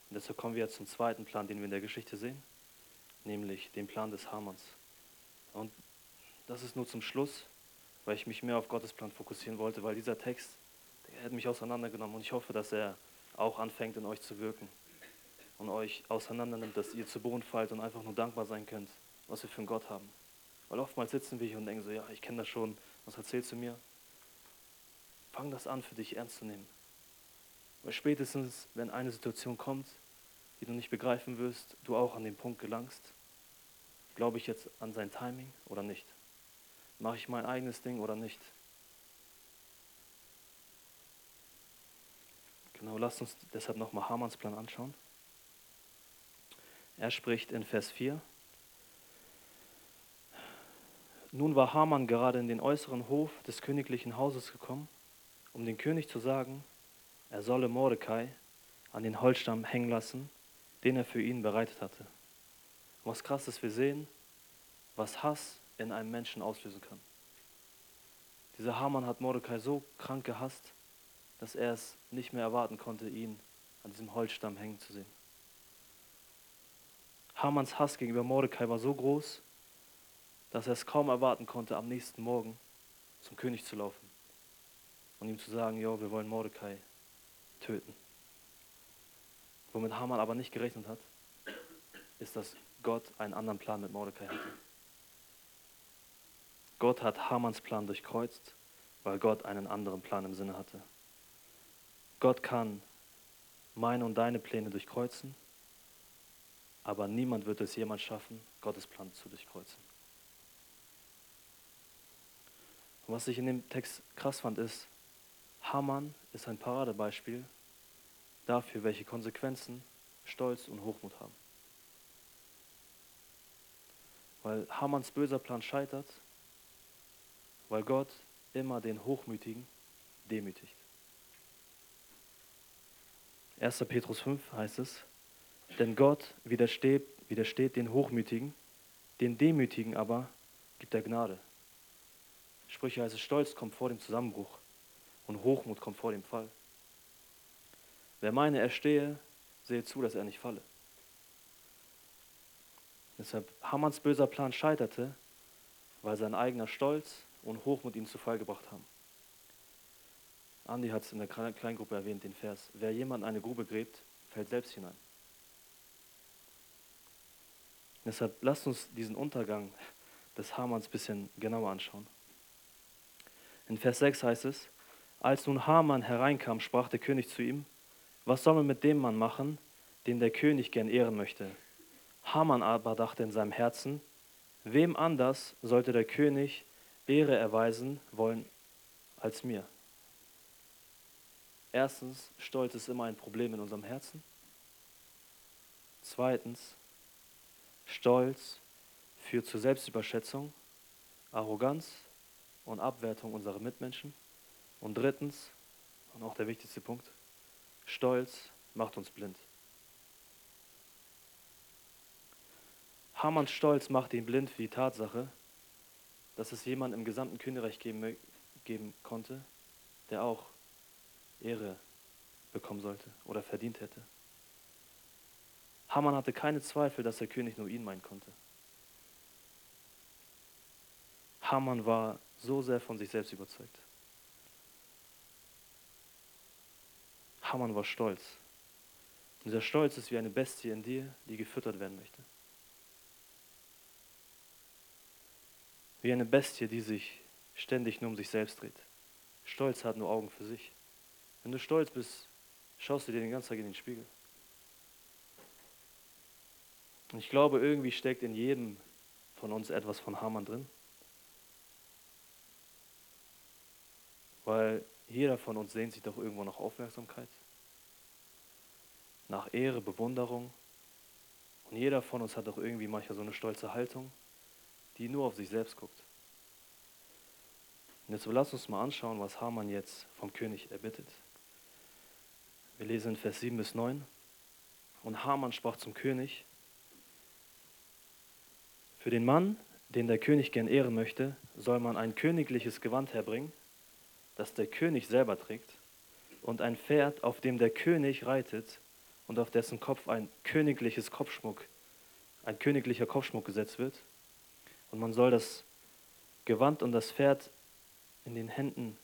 Und deshalb kommen wir jetzt zum zweiten Plan, den wir in der Geschichte sehen, nämlich den Plan des Hamanns. Und das ist nur zum Schluss, weil ich mich mehr auf Gottes Plan fokussieren wollte, weil dieser Text, der hat mich auseinandergenommen und ich hoffe, dass er auch anfängt in euch zu wirken und euch auseinandernimmt, dass ihr zu Boden fallt und einfach nur dankbar sein könnt, was wir für einen Gott haben. Weil oftmals sitzen wir hier und denken so, ja, ich kenne das schon, was erzählst du mir? Fang das an, für dich ernst zu nehmen. Weil spätestens, wenn eine Situation kommt, die du nicht begreifen wirst, du auch an den Punkt gelangst. Glaube ich jetzt an sein Timing oder nicht? Mache ich mein eigenes Ding oder nicht? Genau, lasst uns deshalb nochmal Hamanns Plan anschauen. Er spricht in Vers 4. Nun war Haman gerade in den äußeren Hof des königlichen Hauses gekommen, um den König zu sagen, er solle Mordecai an den Holzstamm hängen lassen den er für ihn bereitet hatte. Und was krass ist, wir sehen, was Hass in einem Menschen auslösen kann. Dieser Hamann hat Mordecai so krank gehasst, dass er es nicht mehr erwarten konnte, ihn an diesem Holzstamm hängen zu sehen. Hamanns Hass gegenüber Mordecai war so groß, dass er es kaum erwarten konnte, am nächsten Morgen zum König zu laufen und ihm zu sagen, jo, wir wollen Mordecai töten. Womit Haman aber nicht gerechnet hat, ist, dass Gott einen anderen Plan mit Mordecai hatte. Gott hat Hamans Plan durchkreuzt, weil Gott einen anderen Plan im Sinne hatte. Gott kann meine und deine Pläne durchkreuzen, aber niemand wird es jemals schaffen, Gottes Plan zu durchkreuzen. Und was ich in dem Text krass fand, ist, Haman ist ein Paradebeispiel dafür, welche Konsequenzen Stolz und Hochmut haben. Weil Hamanns böser Plan scheitert, weil Gott immer den Hochmütigen demütigt. 1. Petrus 5 heißt es, denn Gott widersteht, widersteht den Hochmütigen, den Demütigen aber gibt er Gnade. Sprüche heißt es, Stolz kommt vor dem Zusammenbruch und Hochmut kommt vor dem Fall. Wer meine, er stehe, sehe zu, dass er nicht falle. Deshalb Hamanns böser Plan scheiterte, weil sein eigener Stolz und Hochmut ihn zu Fall gebracht haben. Andi hat es in der Kleingruppe erwähnt, den Vers. Wer jemand eine Grube gräbt, fällt selbst hinein. Deshalb lasst uns diesen Untergang des Hamanns ein bisschen genauer anschauen. In Vers 6 heißt es, als nun Haman hereinkam, sprach der König zu ihm, was soll man mit dem Mann machen, den der König gern ehren möchte? Haman aber dachte in seinem Herzen, wem anders sollte der König Ehre erweisen wollen als mir? Erstens, Stolz ist immer ein Problem in unserem Herzen. Zweitens, Stolz führt zur Selbstüberschätzung, Arroganz und Abwertung unserer Mitmenschen. Und drittens, und auch der wichtigste Punkt, Stolz macht uns blind. Hamanns Stolz macht ihn blind für die Tatsache, dass es jemand im gesamten Königreich geben, geben konnte, der auch Ehre bekommen sollte oder verdient hätte. Haman hatte keine Zweifel, dass der König nur ihn meinen konnte. Haman war so sehr von sich selbst überzeugt. Haman war stolz. Und dieser Stolz ist wie eine Bestie in dir, die gefüttert werden möchte. Wie eine Bestie, die sich ständig nur um sich selbst dreht. Stolz hat nur Augen für sich. Wenn du stolz bist, schaust du dir den ganzen Tag in den Spiegel. Und ich glaube, irgendwie steckt in jedem von uns etwas von Hamann drin. Weil jeder von uns sehnt sich doch irgendwo nach Aufmerksamkeit, nach Ehre, Bewunderung. Und jeder von uns hat doch irgendwie manchmal so eine stolze Haltung, die nur auf sich selbst guckt. Und jetzt lass uns mal anschauen, was Haman jetzt vom König erbittet. Wir lesen in Vers 7 bis 9. Und Haman sprach zum König, für den Mann, den der König gern ehren möchte, soll man ein königliches Gewand herbringen, das der König selber trägt, und ein Pferd, auf dem der König reitet und auf dessen Kopf ein königliches Kopfschmuck, ein königlicher Kopfschmuck gesetzt wird. Und man soll das Gewand und das Pferd in den Händen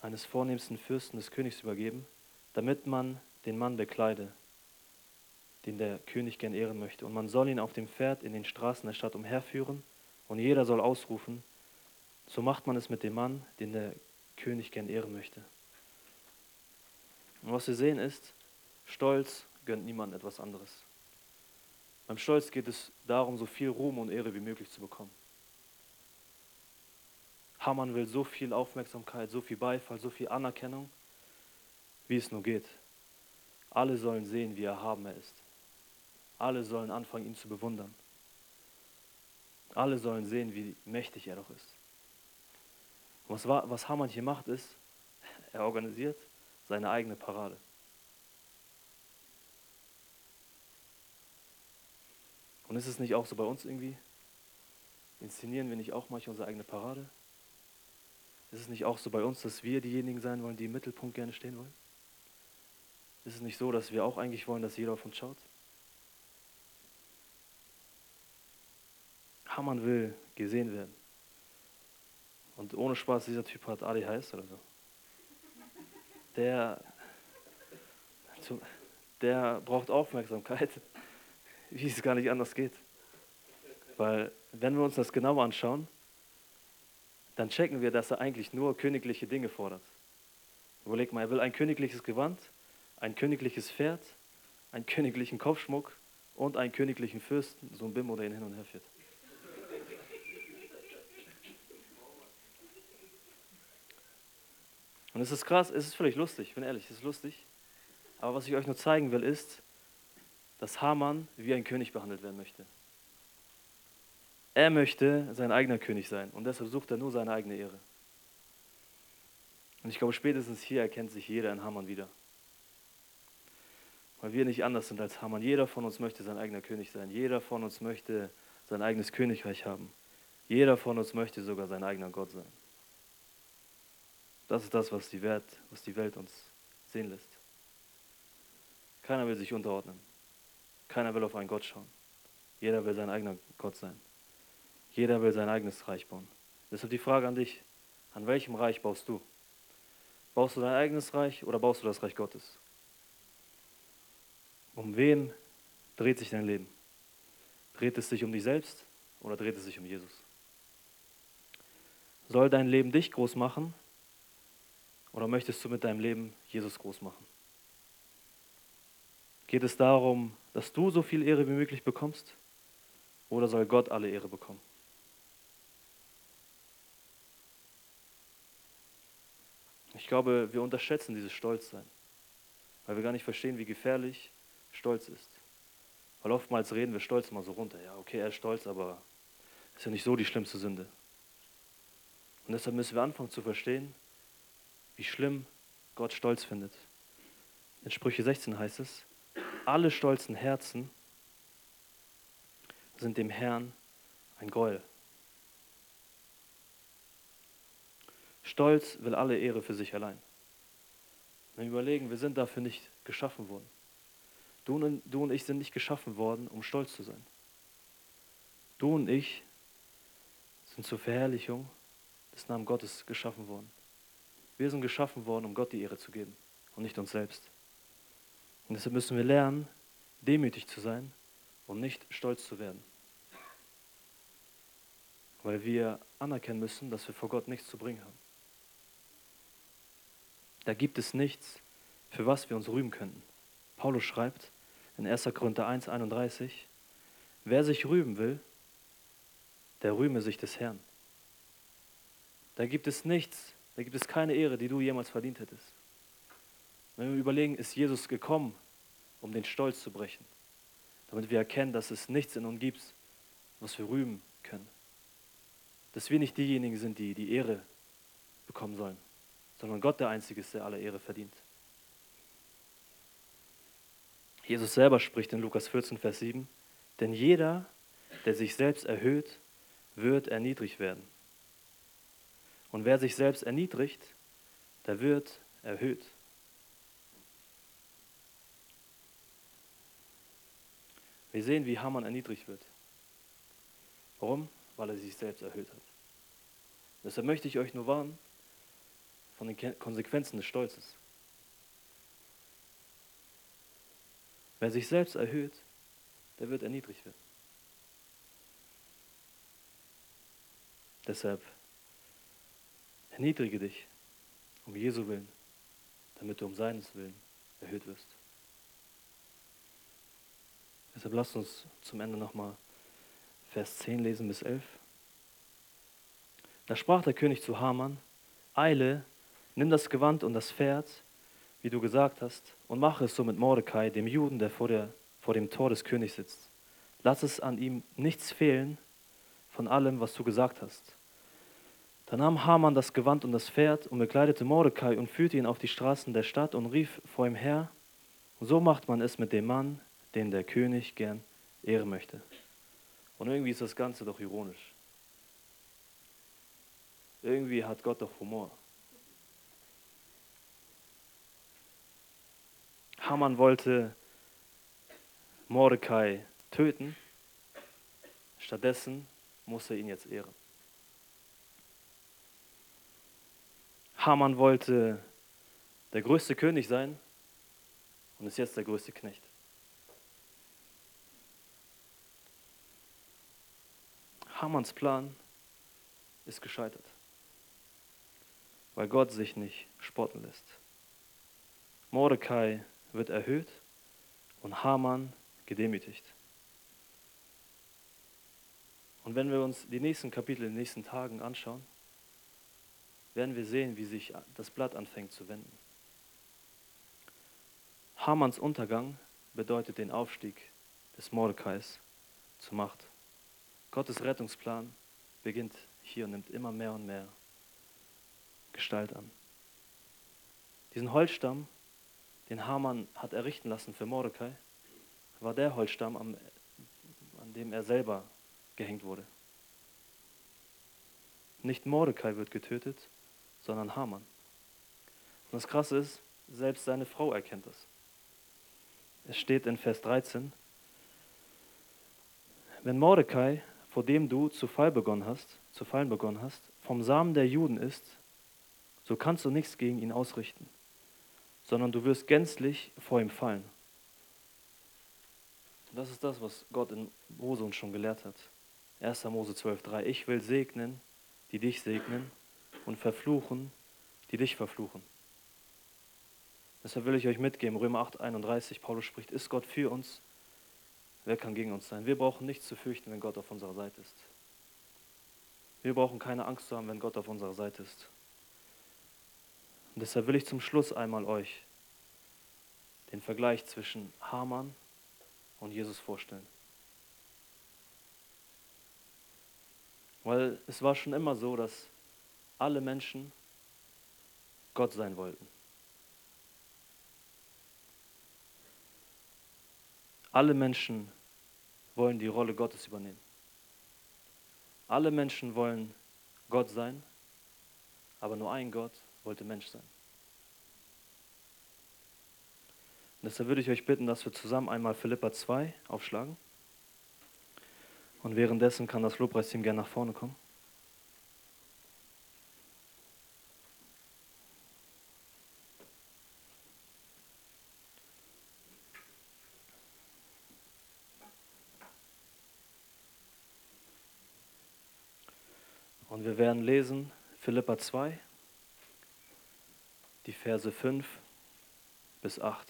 eines vornehmsten Fürsten des Königs übergeben, damit man den Mann bekleide, den der König gern ehren möchte. Und man soll ihn auf dem Pferd in den Straßen der Stadt umherführen und jeder soll ausrufen, so macht man es mit dem Mann, den der König gern ehren möchte. Und was wir sehen ist, Stolz gönnt niemandem etwas anderes. Beim Stolz geht es darum, so viel Ruhm und Ehre wie möglich zu bekommen. Hamann will so viel Aufmerksamkeit, so viel Beifall, so viel Anerkennung, wie es nur geht. Alle sollen sehen, wie erhaben er ist. Alle sollen anfangen, ihn zu bewundern. Alle sollen sehen, wie mächtig er doch ist. Was, was Hamann hier macht, ist, [laughs] er organisiert seine eigene Parade. Und ist es nicht auch so bei uns irgendwie? Inszenieren wir nicht auch manchmal unsere eigene Parade? Ist es nicht auch so bei uns, dass wir diejenigen sein wollen, die im Mittelpunkt gerne stehen wollen? Ist es nicht so, dass wir auch eigentlich wollen, dass jeder auf uns schaut? Hamann will gesehen werden. Und ohne Spaß, dieser Typ hat ADHS oder so. Der, der braucht Aufmerksamkeit, [laughs] wie es gar nicht anders geht. Weil wenn wir uns das genau anschauen, dann checken wir, dass er eigentlich nur königliche Dinge fordert. Überleg mal, er will ein königliches Gewand, ein königliches Pferd, einen königlichen Kopfschmuck und einen königlichen Fürsten, so ein Bimbo, der ihn hin und her führt. Und es ist krass, es ist völlig lustig, ich bin ehrlich, es ist lustig. Aber was ich euch nur zeigen will, ist, dass Haman wie ein König behandelt werden möchte. Er möchte sein eigener König sein und deshalb sucht er nur seine eigene Ehre. Und ich glaube, spätestens hier erkennt sich jeder in Hamann wieder. Weil wir nicht anders sind als Hamann. Jeder von uns möchte sein eigener König sein. Jeder von uns möchte sein eigenes Königreich haben. Jeder von uns möchte sogar sein eigener Gott sein. Das ist das, was die, Welt, was die Welt uns sehen lässt. Keiner will sich unterordnen. Keiner will auf einen Gott schauen. Jeder will sein eigener Gott sein. Jeder will sein eigenes Reich bauen. Deshalb die Frage an dich, an welchem Reich baust du? Baust du dein eigenes Reich oder baust du das Reich Gottes? Um wen dreht sich dein Leben? Dreht es sich um dich selbst oder dreht es sich um Jesus? Soll dein Leben dich groß machen oder möchtest du mit deinem Leben Jesus groß machen? Geht es darum, dass du so viel Ehre wie möglich bekommst oder soll Gott alle Ehre bekommen? Ich glaube, wir unterschätzen dieses Stolzsein, weil wir gar nicht verstehen, wie gefährlich Stolz ist. Weil oftmals reden wir Stolz mal so runter. Ja, okay, er ist stolz, aber ist ja nicht so die schlimmste Sünde. Und deshalb müssen wir anfangen zu verstehen, wie schlimm Gott Stolz findet. In Sprüche 16 heißt es, alle stolzen Herzen sind dem Herrn ein Gräuel. Stolz will alle Ehre für sich allein. Wenn wir überlegen, wir sind dafür nicht geschaffen worden. Du und, du und ich sind nicht geschaffen worden, um stolz zu sein. Du und ich sind zur Verherrlichung des Namens Gottes geschaffen worden. Wir sind geschaffen worden, um Gott die Ehre zu geben und nicht uns selbst. Und deshalb müssen wir lernen, demütig zu sein und nicht stolz zu werden. Weil wir anerkennen müssen, dass wir vor Gott nichts zu bringen haben. Da gibt es nichts, für was wir uns rühmen könnten. Paulus schreibt in 1. Korinther 1, 31, wer sich rühmen will, der rühme sich des Herrn. Da gibt es nichts, da gibt es keine Ehre, die du jemals verdient hättest. Wenn wir überlegen, ist Jesus gekommen, um den Stolz zu brechen, damit wir erkennen, dass es nichts in uns gibt, was wir rühmen können. Dass wir nicht diejenigen sind, die die Ehre bekommen sollen, sondern Gott der Einzige ist, der alle Ehre verdient. Jesus selber spricht in Lukas 14, Vers 7, denn jeder, der sich selbst erhöht, wird erniedrigt werden. Und wer sich selbst erniedrigt, der wird erhöht. Wir sehen, wie Hamann erniedrigt wird. Warum? Weil er sich selbst erhöht hat. Deshalb möchte ich euch nur warnen von den Konsequenzen des Stolzes. Wer sich selbst erhöht, der wird erniedrigt werden. Deshalb erniedrige dich um Jesu Willen, damit du um seines Willen erhöht wirst. Deshalb lasst uns zum Ende nochmal Vers 10 lesen bis 11. Da sprach der König zu Haman, Eile, nimm das Gewand und das Pferd, wie du gesagt hast, und mache es so mit Mordecai, dem Juden, der vor, der vor dem Tor des Königs sitzt. Lass es an ihm nichts fehlen von allem, was du gesagt hast. Da nahm Haman das Gewand und das Pferd und bekleidete Mordecai und führte ihn auf die Straßen der Stadt und rief vor ihm her. So macht man es mit dem Mann, den der König gern ehren möchte. Und irgendwie ist das Ganze doch ironisch. Irgendwie hat Gott doch Humor. Haman wollte Mordecai töten. Stattdessen muss er ihn jetzt ehren. Haman wollte der größte König sein und ist jetzt der größte Knecht. Hamans Plan ist gescheitert, weil Gott sich nicht spotten lässt. Mordecai wird erhöht und Haman gedemütigt. Und wenn wir uns die nächsten Kapitel in den nächsten Tagen anschauen, werden wir sehen, wie sich das Blatt anfängt zu wenden. Hamans Untergang bedeutet den Aufstieg des Mordecais zur Macht. Gottes Rettungsplan beginnt hier und nimmt immer mehr und mehr Gestalt an. Diesen Holzstamm, den Haman hat errichten lassen für Mordecai, war der Holzstamm, an dem er selber gehängt wurde. Nicht Mordecai wird getötet, sondern Haman. Und das Krasse ist, selbst seine Frau erkennt das. Es steht in Vers 13, wenn Mordecai, vor dem du zu Fall begonnen hast, zu fallen begonnen hast, vom Samen der Juden ist, so kannst du nichts gegen ihn ausrichten, sondern du wirst gänzlich vor ihm fallen. Das ist das, was Gott in Mose uns schon gelehrt hat. 1. Mose 12,3 Ich will segnen, die dich segnen, und verfluchen, die dich verfluchen. Deshalb will ich euch mitgeben, Römer 8, 31, Paulus spricht, ist Gott für uns, wer kann gegen uns sein? Wir brauchen nichts zu fürchten, wenn Gott auf unserer Seite ist. Wir brauchen keine Angst zu haben, wenn Gott auf unserer Seite ist. Und deshalb will ich zum Schluss einmal euch den Vergleich zwischen Haman und Jesus vorstellen. Weil es war schon immer so, dass alle Menschen Gott sein wollten. Alle Menschen wollen die Rolle Gottes übernehmen. Alle Menschen wollen Gott sein, aber nur ein Gott wollte Mensch sein. Und deshalb würde ich euch bitten, dass wir zusammen einmal Philippa 2 aufschlagen. Und währenddessen kann das Lobpreisteam gerne nach vorne kommen. Werden lesen Philippa 2, die Verse 5 bis 8.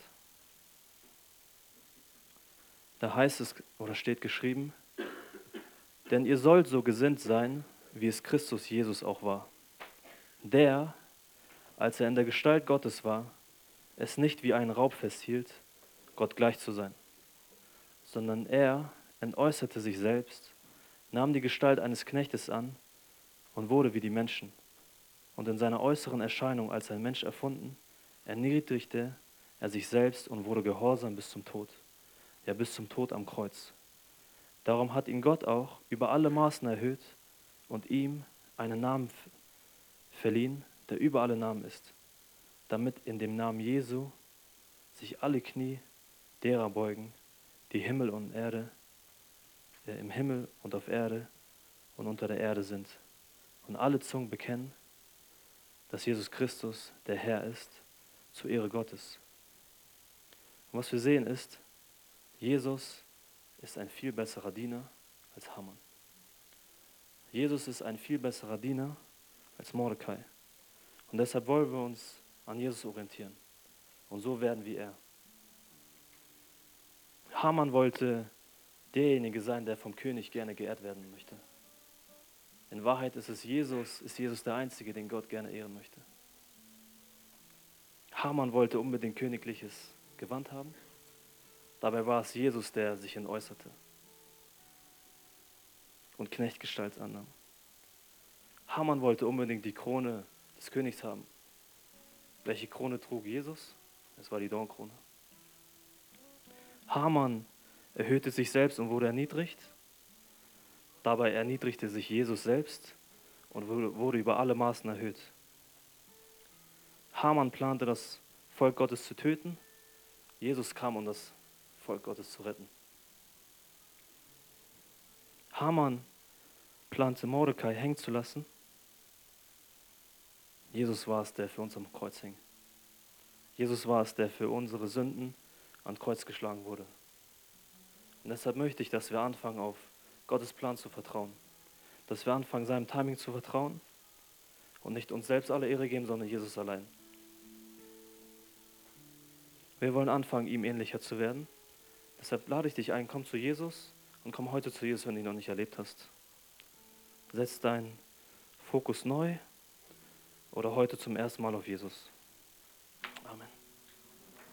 Da heißt es oder steht geschrieben, denn ihr sollt so gesinnt sein, wie es Christus Jesus auch war, der, als er in der Gestalt Gottes war, es nicht wie einen Raub festhielt, Gott gleich zu sein, sondern er entäußerte sich selbst, nahm die Gestalt eines Knechtes an, und wurde wie die Menschen. Und in seiner äußeren Erscheinung als ein Mensch erfunden, erniedrigte er sich selbst und wurde gehorsam bis zum Tod, ja bis zum Tod am Kreuz. Darum hat ihn Gott auch über alle Maßen erhöht und ihm einen Namen verliehen, der über alle Namen ist, damit in dem Namen Jesu sich alle Knie derer beugen, die Himmel und Erde, äh, im Himmel und auf Erde und unter der Erde sind und alle Zungen bekennen, dass Jesus Christus der Herr ist, zur Ehre Gottes. Und was wir sehen ist, Jesus ist ein viel besserer Diener als Haman. Jesus ist ein viel besserer Diener als Mordecai. Und deshalb wollen wir uns an Jesus orientieren. Und so werden wie er. Haman wollte derjenige sein, der vom König gerne geehrt werden möchte. In Wahrheit ist es Jesus, ist Jesus der Einzige, den Gott gerne ehren möchte. Haman wollte unbedingt königliches Gewand haben. Dabei war es Jesus, der sich entäußerte und Knechtgestalt annahm. Haman wollte unbedingt die Krone des Königs haben. Welche Krone trug Jesus? Es war die Dornkrone. Haman erhöhte sich selbst und wurde erniedrigt. Dabei erniedrigte sich Jesus selbst und wurde über alle Maßen erhöht. Haman plante, das Volk Gottes zu töten. Jesus kam, um das Volk Gottes zu retten. Haman plante, Mordecai hängen zu lassen. Jesus war es, der für uns am Kreuz hing. Jesus war es, der für unsere Sünden ans Kreuz geschlagen wurde. Und deshalb möchte ich, dass wir anfangen, auf Gottes Plan zu vertrauen. Dass wir anfangen, seinem Timing zu vertrauen und nicht uns selbst alle Ehre geben, sondern Jesus allein. Wir wollen anfangen, ihm ähnlicher zu werden. Deshalb lade ich dich ein, komm zu Jesus und komm heute zu Jesus, wenn du ihn noch nicht erlebt hast. Setz deinen Fokus neu oder heute zum ersten Mal auf Jesus.